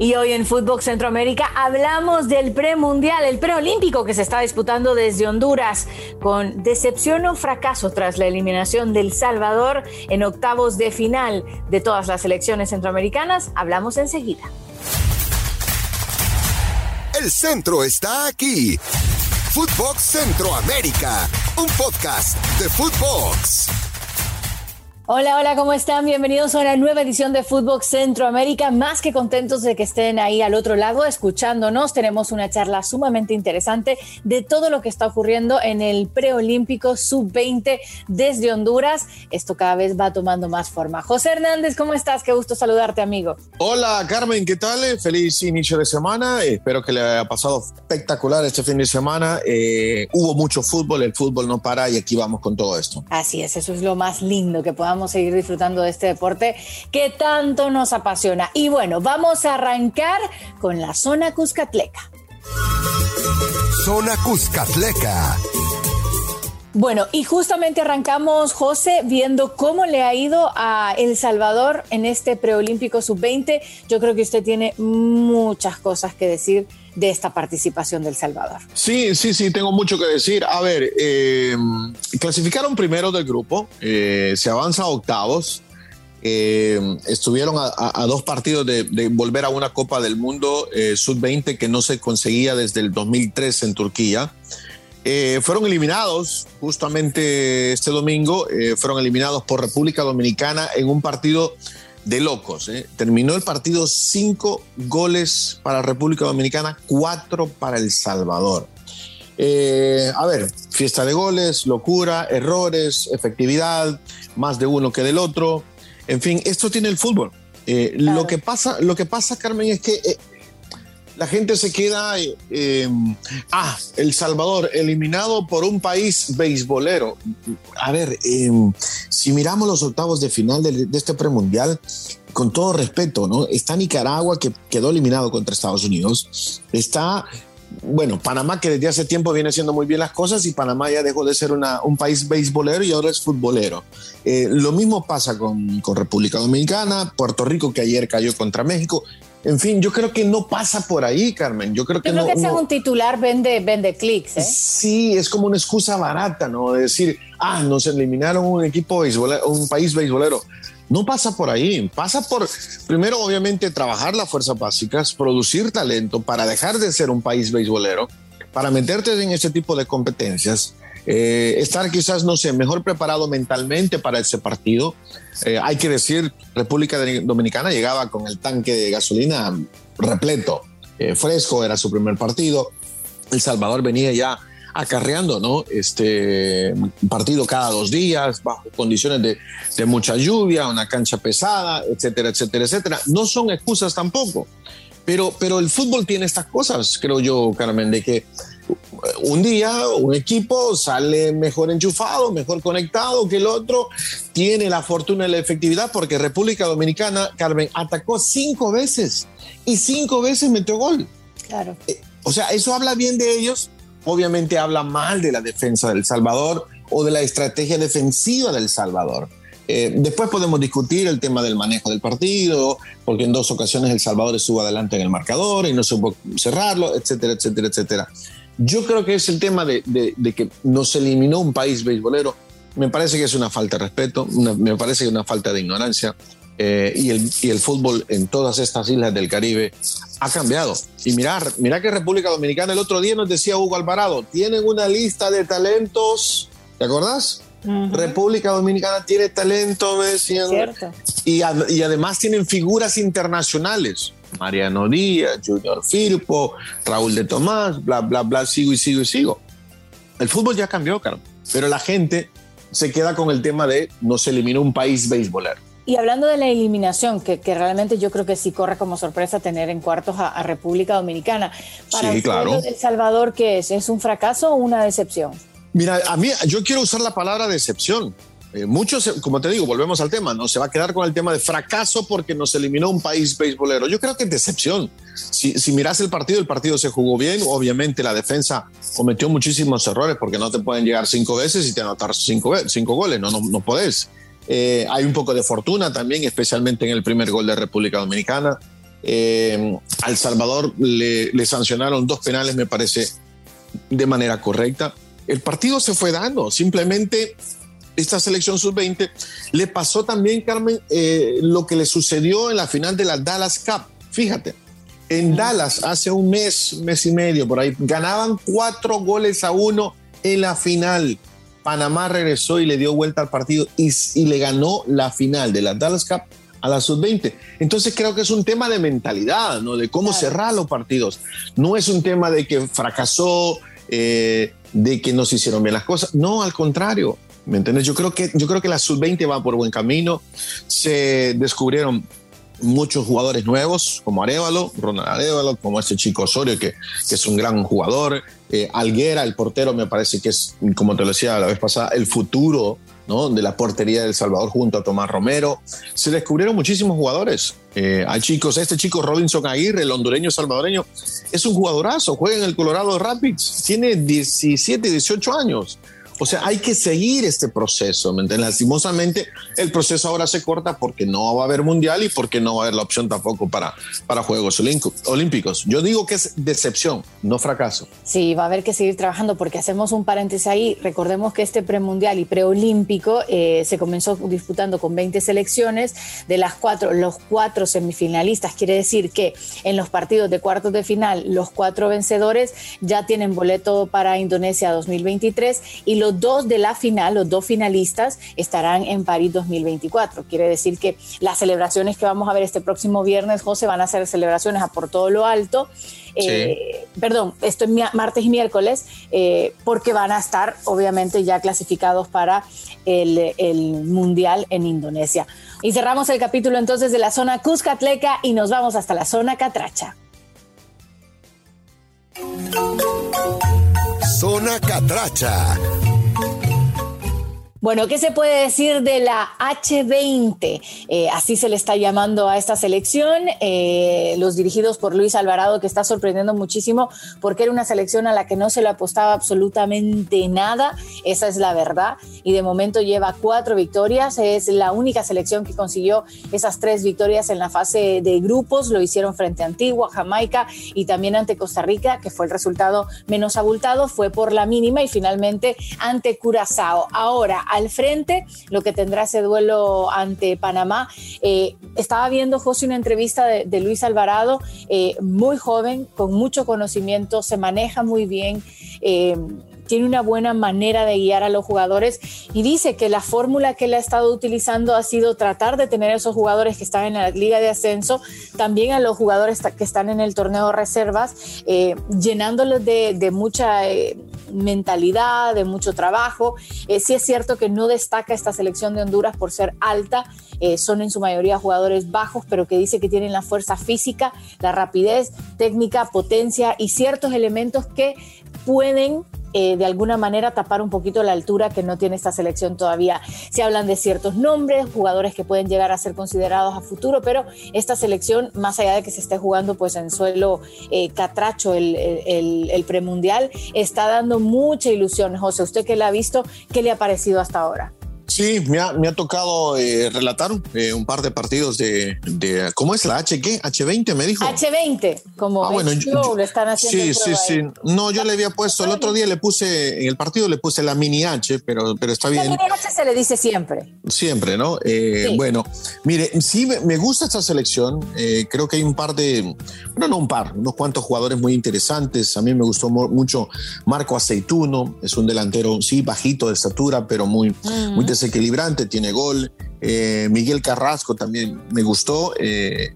Y hoy en Fútbol Centroamérica hablamos del premundial, el preolímpico que se está disputando desde Honduras, con decepción o fracaso tras la eliminación del Salvador en octavos de final de todas las selecciones centroamericanas. Hablamos enseguida. El centro está aquí. Footbox Centroamérica, un podcast de Footbox. Hola, hola, ¿cómo están? Bienvenidos a una nueva edición de Fútbol Centroamérica. Más que contentos de que estén ahí al otro lado escuchándonos. Tenemos una charla sumamente interesante de todo lo que está ocurriendo en el preolímpico sub-20 desde Honduras. Esto cada vez va tomando más forma. José Hernández, ¿cómo estás? Qué gusto saludarte, amigo. Hola, Carmen, ¿qué tal? Feliz inicio de semana. Espero que le haya pasado espectacular este fin de semana. Eh, hubo mucho fútbol, el fútbol no para y aquí vamos con todo esto. Así es, eso es lo más lindo que podamos seguir disfrutando de este deporte que tanto nos apasiona. Y bueno, vamos a arrancar con la zona Cuscatleca. Zona Cuscatleca. Bueno, y justamente arrancamos, José, viendo cómo le ha ido a El Salvador en este preolímpico sub-20. Yo creo que usted tiene muchas cosas que decir de esta participación del Salvador. Sí, sí, sí, tengo mucho que decir. A ver, eh, clasificaron primero del grupo, eh, se avanza a octavos. Eh, estuvieron a, dos partidos de, de, volver a una Copa del Mundo sub-20 que no se conseguía desde el 2003 en Turquía. fueron eliminados justamente este domingo, fueron eliminados por República Dominicana en un partido de locos. ¿eh? Terminó el partido cinco goles para República Dominicana, cuatro para El Salvador. Eh, a ver, fiesta de goles, locura, errores, efectividad, más de uno que del otro. En fin, esto tiene el fútbol. Eh, lo, que pasa, lo que pasa, Carmen, es que la gente se queda, eh, ah, El Salvador, eliminado por un país beisbolero. A ver, eh, si miramos los octavos de final de, de, este premundial, con todo respeto, ¿no? Está Nicaragua, que quedó eliminado contra Estados Unidos. Está, bueno, Panamá, que desde hace tiempo viene haciendo muy bien las cosas, y Panamá ya dejó de ser una, un país beisbolero y ahora es futbolero. Eh, lo mismo pasa con, con República Dominicana, Puerto Rico, que ayer cayó contra México. En fin, yo creo que no pasa por ahí, Carmen. Yo creo que yo creo no. que ese no. es un titular vende, vende clics. ¿eh? Sí, es como una excusa barata, ¿no? De decir, ah, nos eliminaron un equipo beisbolero, un país beisbolero. No pasa por ahí, pasa por, primero, obviamente, trabajar las fuerzas básicas, producir talento para dejar de ser un país beisbolero, para meterte en ese tipo de competencias, eh, estar quizás, no sé, mejor preparado mentalmente para ese partido. Eh, hay que decir, República Dominicana llegaba con el tanque de gasolina repleto, eh, fresco, era su primer partido. El Salvador venía ya acarreando, ¿no? Este partido cada dos días, bajo condiciones de, de, mucha lluvia, una cancha pesada, etcétera, etcétera, etcétera. No son excusas tampoco, pero, pero el fútbol tiene estas cosas, creo yo, Carmen, de que un día un equipo sale mejor enchufado, mejor conectado que el otro, tiene la fortuna y la efectividad porque República Dominicana, Carmen, atacó cinco veces y cinco veces metió gol. Claro. Eh, o sea, eso habla bien de ellos, obviamente habla mal de la defensa del Salvador o de la estrategia defensiva del Salvador. Eh, después podemos discutir el tema del manejo del partido, porque en dos ocasiones El Salvador estuvo adelante en el marcador y no supo cerrarlo, etcétera, etcétera, etcétera. Yo creo que es el tema de, de, de que nos eliminó un país beisbolero. Me parece que es una falta de respeto, una, me parece que es una falta de ignorancia. Eh, y, el, y, el, fútbol en todas estas islas del Caribe ha cambiado. Y mirar, mira que República Dominicana el otro día nos decía Hugo Alvarado, tienen una lista de talentos, ¿te acordás? Uh -huh. República Dominicana tiene talento, decían. Y, y, además tienen figuras internacionales. Mariano Díaz, Junior Firpo, Raúl de Tomás, bla, bla, bla, sigo y sigo y sigo. El fútbol ya cambió, Carlos. Pero la gente se queda con el tema de no se eliminó un país beisbolero. Y hablando de la eliminación, que, que, realmente yo creo que sí corre como sorpresa tener en cuartos a, a República Dominicana. Para sí, claro. El Salvador, ¿qué es? ¿Es un fracaso o una decepción? Mira, a mí yo quiero usar la palabra decepción. Eh, muchos, como te digo, volvemos al tema, no se va a quedar con el tema de fracaso porque nos eliminó un país beisbolero. Yo creo que es decepción. Si, miras el partido, el partido se jugó bien. Obviamente la defensa cometió muchísimos errores porque no te pueden llegar cinco veces y te anotar cinco, cinco goles. No, no, no podés. Eh, hay un poco de fortuna también, especialmente en el primer gol de República Dominicana. Eh, al Salvador le sancionaron dos penales, me parece, de manera correcta. El partido se fue dando, simplemente esta selección sub-20 le pasó también, Carmen, eh, lo que le sucedió en la final de la Dallas Cup. Fíjate, en Dallas hace un mes, mes y medio por ahí, ganaban cuatro goles a uno en la final. Panamá regresó y le dio vuelta al partido y, y le ganó la final de la Dallas Cup a la sub-20. Entonces creo que es un tema de mentalidad, ¿no? De cómo cerrar los partidos. No es un tema de que fracasó, eh, de que no se hicieron bien las cosas. No, al contrario. ¿Me entiendes? Yo creo que, yo creo que la sub-20 va por buen camino. Se descubrieron muchos jugadores nuevos, como Arevalo, Ronald Arevalo, como este chico Osorio, que, que es un gran jugador. Eh, Alguera, el portero, me parece que es, como te lo decía la vez pasada, el futuro ¿no? de la portería del Salvador junto a Tomás Romero. Se descubrieron muchísimos jugadores. Eh, hay chicos, este chico Robinson Aguirre, el hondureño salvadoreño, es un jugadorazo, juega en el Colorado Rapids, tiene 17, 18 años. O sea, hay que seguir este proceso. ¿me entiendes? Lastimosamente, el proceso ahora se corta porque no va a haber mundial y porque no va a haber la opción tampoco para, para Juegos Olímpicos. Yo digo que es decepción, no fracaso. Sí, va a haber que seguir trabajando porque hacemos un paréntesis ahí. Recordemos que este premundial y preolímpico eh, se comenzó disputando con 20 selecciones. De las cuatro, los cuatro semifinalistas, quiere decir que en los partidos de cuartos de final, los cuatro vencedores ya tienen boleto para Indonesia 2023 y los dos de la final, los dos finalistas, estarán en París 2024. Quiere decir que las celebraciones que vamos a ver este próximo viernes, José, van a ser celebraciones a por todo lo alto. Eh, perdón, esto es martes y miércoles, eh, porque van a estar obviamente ya clasificados para el, el, Mundial en Indonesia. Y cerramos el capítulo entonces de la zona Cuscatleca y nos vamos hasta la zona Catracha. Zona Catracha. Bueno, ¿qué se puede decir de la H20? Eh, así se le está llamando a esta selección, eh, los dirigidos por Luis Alvarado, que está sorprendiendo muchísimo porque era una selección a la que no se le apostaba absolutamente nada, esa es la verdad, y de momento lleva cuatro victorias, es la única selección que consiguió esas tres victorias en la fase de grupos, lo hicieron frente a Antigua, Jamaica y también ante Costa Rica, que fue el resultado menos abultado, fue por la mínima y finalmente ante Curazao. Ahora, al frente, lo que tendrá ese duelo ante Panamá. Eh, estaba viendo, José, una entrevista de, Luis Alvarado, eh, muy joven, con mucho conocimiento, se maneja muy bien. Eh, tiene una buena manera de guiar a los jugadores y dice que la fórmula que él ha estado utilizando ha sido tratar de tener a esos jugadores que están en la liga de ascenso, también a los jugadores que están en el torneo reservas, eh, llenándolos de, mucha mentalidad, de mucho trabajo. Eh, sí es cierto que no destaca esta selección de Honduras por ser alta, son en su mayoría jugadores bajos, pero que dice que tienen la fuerza física, la rapidez, técnica, potencia y ciertos elementos que pueden eh, de alguna manera tapar un poquito la altura que no tiene esta selección todavía. Se hablan de ciertos nombres, jugadores que pueden llegar a ser considerados a futuro, pero esta selección, más allá de que se esté jugando pues en suelo eh, catracho el, el, el, premundial, está dando mucha ilusión. José, usted que la ha visto, ¿qué le ha parecido hasta ahora? Sí, me ha, me ha tocado eh, relatar eh, un par de partidos de, de, ¿Cómo es la H? ¿Qué? H20 me dijo. H20, como ah, bueno, yo, lo están haciendo. Sí, sí, sí. No, yo le había puesto, el otro día le puse, en el partido le puse la mini H, pero, pero está bien. La mini H se le dice siempre. Siempre, ¿no? Eh, bueno, mire, sí me gusta esta selección. creo que hay un par de, bueno, no un par, unos cuantos jugadores muy interesantes. A mí me gustó mucho Marco Aceituno, es un delantero, sí, bajito de estatura, pero muy, mm. muy equilibrante, tiene gol. Eh, Miguel Carrasco también me gustó. Eh,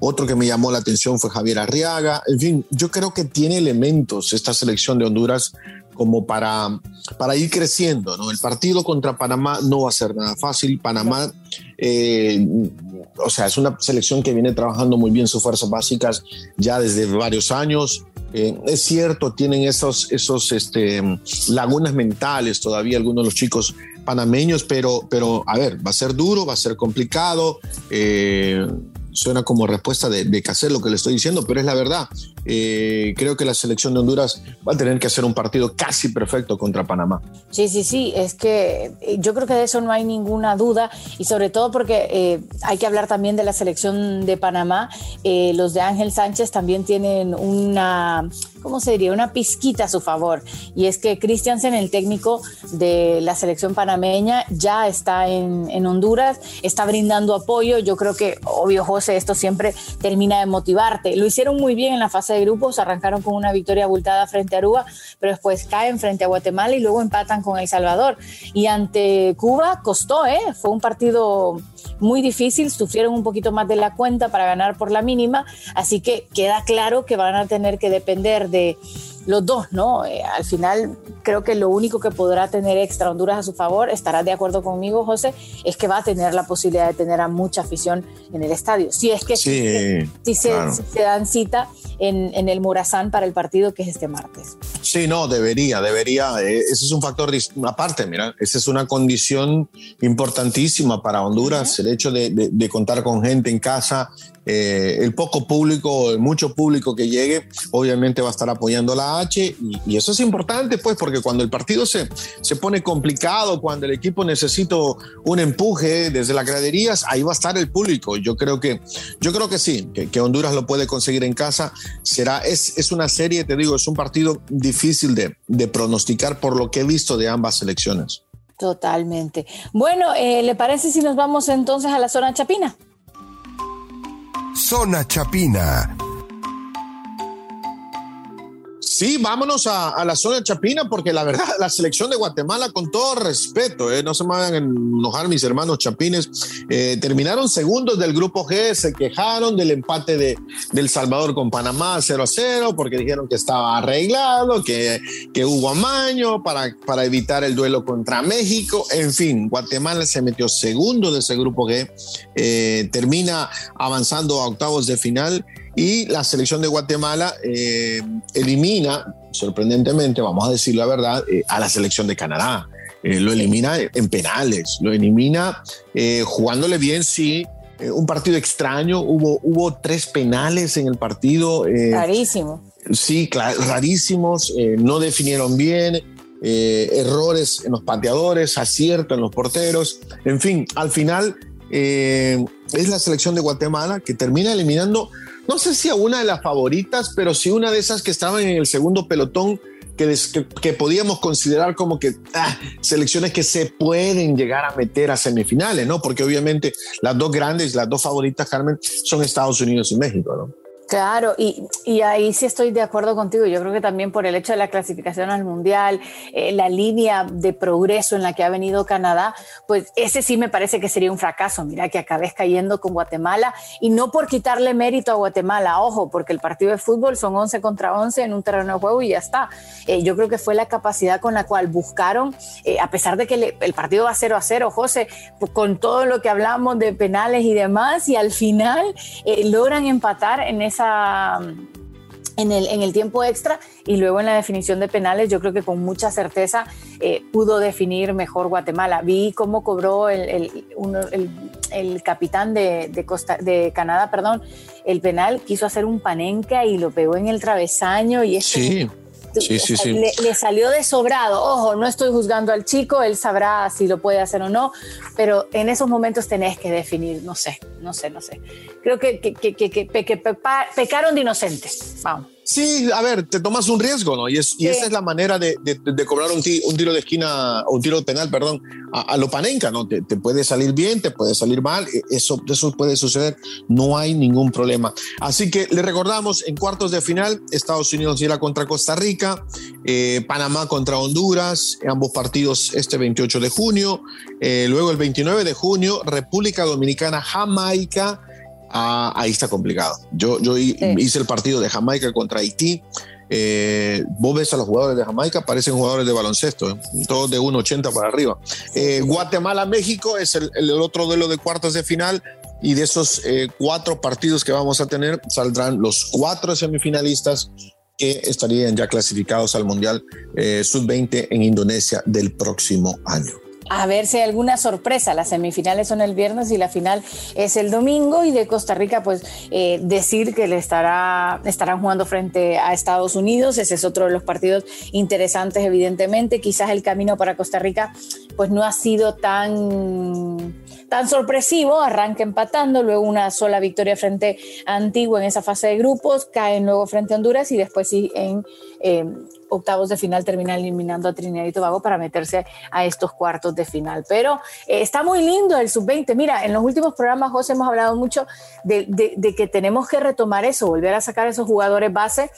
otro que me llamó la atención fue Javier Arriaga. En fin, yo creo que tiene elementos esta selección de Honduras como para, para ir creciendo. ¿no? El partido contra Panamá no va a ser nada fácil. Panamá, eh, o sea, es una selección que viene trabajando muy bien sus fuerzas básicas ya desde varios años. es cierto, tienen esos, esos este, lagunas mentales todavía algunos de los chicos panameños, pero, pero a ver, va a ser duro, va a ser complicado. Eh, suena como respuesta de, de hacer lo que le estoy diciendo, pero es la verdad. Eh, creo que la selección de Honduras va a tener que hacer un partido casi perfecto contra Panamá. Sí, sí, sí, es que eh, yo creo que de eso no hay ninguna duda y sobre todo porque eh, hay que hablar también de la selección de Panamá. los de Ángel Sánchez también tienen una, ¿cómo se diría? Una pizquita a su favor y es que Christiansen, el técnico de la selección panameña, ya está en, en Honduras, está brindando apoyo. Yo creo que, obvio, José, esto siempre termina de motivarte. Lo hicieron muy bien en la fase de grupos, arrancaron con una victoria abultada frente a Aruba, pero después caen frente a Guatemala y luego empatan con El Salvador. Y ante Cuba costó, ¿eh? Fue un partido muy difícil, sufrieron un poquito más de la cuenta para ganar por la mínima, así que queda claro que van a tener que depender de los dos, ¿no? Eh, al final creo que lo único que podrá tener extra Honduras a su favor, estarás de acuerdo conmigo, José, es que va a tener la posibilidad de tener a mucha afición en el estadio. Si es que sí, si, se, dan cita en, en, el Morazán para el partido que es este martes. Sí, no, debería, debería. Eh, ese es un factor aparte, mira, esa es una condición importantísima para Honduras, el hecho de, de, contar con gente en casa, eh, el poco público, el mucho público que llegue, obviamente va a estar apoyando la H y, eso es importante, pues, porque cuando el partido se, se pone complicado, cuando el equipo necesita un empuje desde las graderías, ahí va a estar el público. Yo creo que, yo creo que sí, que, Honduras lo puede conseguir en casa. Será, es, es una serie, te digo, es un partido difícil de, de pronosticar por lo que he visto de ambas selecciones. Totalmente. Bueno, eh, ¿le parece si nos vamos entonces a la zona chapina? Zona Chapina. Sí, vámonos a, la zona chapina porque la verdad, la selección de Guatemala, con todo respeto, eh, no se me van a enojar mis hermanos chapines, eh, terminaron segundos del grupo G, se quejaron del empate de, del Salvador con Panamá 0 a 0 porque dijeron que estaba arreglado, que, que hubo amaño para, para evitar el duelo contra México. En fin, Guatemala se metió segundo de ese grupo G, eh, termina avanzando a octavos de final y la selección de Guatemala eh, elimina, sorprendentemente, vamos a decir la verdad, eh, a la selección de Canadá. Eh, lo elimina en penales, lo elimina jugándole bien, sí. un partido extraño, hubo, hubo tres penales en el partido. Rarísimo. Sí, rarísimos, no definieron bien, errores en los pateadores, acierto en los porteros. En fin, al final es la selección de Guatemala que termina eliminando no sé si a una de las favoritas, pero sí una de esas que estaban en el segundo pelotón que, que, podíamos considerar como que ah, selecciones que se pueden llegar a meter a semifinales, ¿no? Porque obviamente las dos grandes, las dos favoritas, Carmen, son Estados Unidos y México, ¿no? Claro, y, ahí sí estoy de acuerdo contigo. Yo creo que también por el hecho de la clasificación al Mundial, eh, la línea de progreso en la que ha venido Canadá, pues ese sí me parece que sería un fracaso. Mira que acabes cayendo con Guatemala y no por quitarle mérito a Guatemala, ojo, porque el partido de fútbol son 11 contra 11 en un terreno de juego y ya está. Eh, yo creo que fue la capacidad con la cual buscaron, eh, a pesar de que el partido va 0 a 0, José, pues, con todo lo que hablamos de penales y demás, y al final logran empatar en ese en el, en el, tiempo extra y luego en la definición de penales, yo creo que con mucha certeza eh, pudo definir mejor Guatemala. Vi cómo cobró el, el, el, capitán de, de, Costa, de Canadá, perdón, el penal, quiso hacer un panenca y lo pegó en el travesaño y eso sí. Sí, sí, sí. Le, salió de sobrado. Ojo, no estoy juzgando al chico, él sabrá si lo puede hacer o no, pero en esos momentos tenés que definir, no sé, no sé, no sé. Creo que, que, que, que pecaron de inocentes. Vamos. Sí, a ver, te tomas un riesgo, ¿no? Y, es, y esa es la manera de, de, cobrar un, un, tiro de esquina, un tiro penal, perdón, a, lo panenca, ¿no? Te, te, puede salir bien, te puede salir mal, e, eso, eso puede suceder, no hay ningún problema. Así que le recordamos, en cuartos de final, Estados Unidos irá contra Costa Rica, eh, Panamá contra Honduras, ambos partidos este 28 de junio, eh, luego el 29 de junio, República Dominicana, Jamaica, Ah, ahí está complicado. Yo, yo hice el partido de Jamaica contra Haití. Eh, vos ves a los jugadores de Jamaica, parecen jugadores de baloncesto, ¿eh? todos de 1,80 para arriba. Eh, Guatemala-México es el, el, otro duelo de cuartos de final y de esos cuatro partidos que vamos a tener saldrán los cuatro semifinalistas que estarían ya clasificados al Mundial Sub-20 en Indonesia del próximo año. A ver si hay alguna sorpresa. Las semifinales son el viernes y la final es el domingo. Y de Costa Rica, pues eh, decir que le estará, estarán jugando frente a Estados Unidos. Ese es otro de los partidos interesantes, evidentemente. Quizás el camino para Costa Rica, pues no ha sido tan, tan sorpresivo. Arranca empatando, luego una sola victoria frente a Antigua en esa fase de grupos, caen luego frente a Honduras y después sí en eh, octavos de final termina eliminando a Trinidad y Tobago para meterse a estos cuartos de final. Pero eh, está muy lindo el sub-20. Mira, en los últimos programas, José, hemos hablado mucho de, que tenemos que retomar eso, volver a sacar esos jugadores base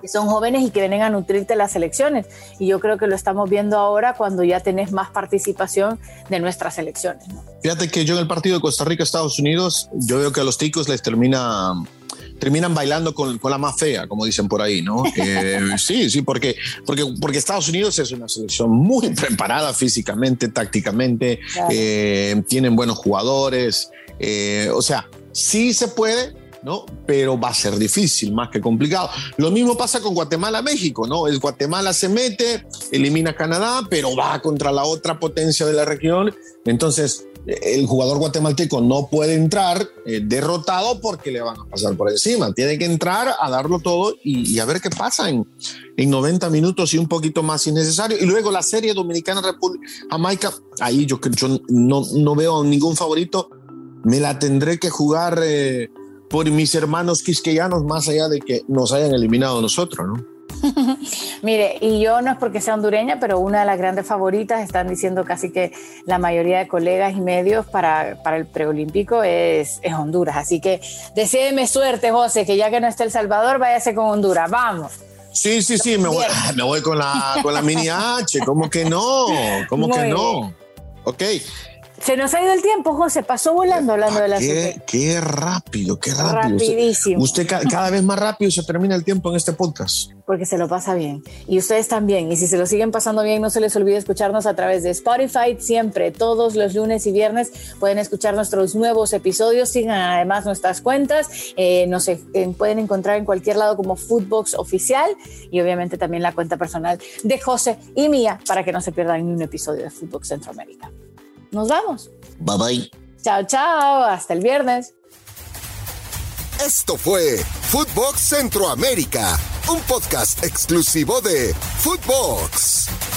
que son jóvenes y que vienen a nutrirte las selecciones. Y yo creo que lo estamos viendo ahora cuando ya tenés más participación de nuestras selecciones. Fíjate que yo en el partido de Costa Rica-Estados Unidos, yo veo que a los ticos les termina terminan bailando con, con, la más fea, como dicen por ahí, ¿no? Eh, sí, sí, porque, porque, porque Estados Unidos es una selección muy preparada físicamente, tácticamente, eh, tienen buenos jugadores, eh, o sea, sí se puede, ¿no? Pero va a ser difícil, más que complicado. Lo mismo pasa con Guatemala-México, ¿no? El Guatemala se mete, elimina a Canadá, pero va contra la otra potencia de la región. Entonces, el jugador guatemalteco no puede entrar eh, derrotado porque le van a pasar por encima. Tiene que entrar a darlo todo y, a ver qué pasa en, en 90 minutos y un poquito más si necesario. Y luego la serie Dominicana República Jamaica, ahí yo, yo no, no veo ningún favorito. Me la tendré que jugar eh, por mis hermanos quisqueyanos más allá de que nos hayan eliminado nosotros, ¿no? Mire, y yo no es porque sea hondureña, pero una de las grandes favoritas, están diciendo casi que la mayoría de colegas y medios para, para el preolímpico es, es Honduras. Así que deséeme suerte, José, que ya que no está El Salvador, váyase con Honduras. Vamos. Sí, sí, sí, me voy, me voy, con, la, con la mini H. ¿Cómo que no? ¿Cómo que no? Ok. Se nos ha ido el tiempo, José, pasó volando hablando de la qué, qué rápido, qué rápido. Rapidísimo. Usted, cada vez más rápido se termina el tiempo en este podcast. Porque se lo pasa bien. Y ustedes también. Y si se lo siguen pasando bien, no se les olvide escucharnos a través de Spotify siempre, todos los lunes y viernes. Pueden escuchar nuestros nuevos episodios. Sigan además nuestras cuentas. Eh, nos pueden encontrar en cualquier lado como Foodbox Oficial y obviamente también la cuenta personal de José y mía para que no se pierdan ni un episodio de Foodbox Centroamérica. Nos vamos. Bye bye. Chao, chao. Hasta el viernes. Esto fue Footbox Centroamérica, un podcast exclusivo de Footbox.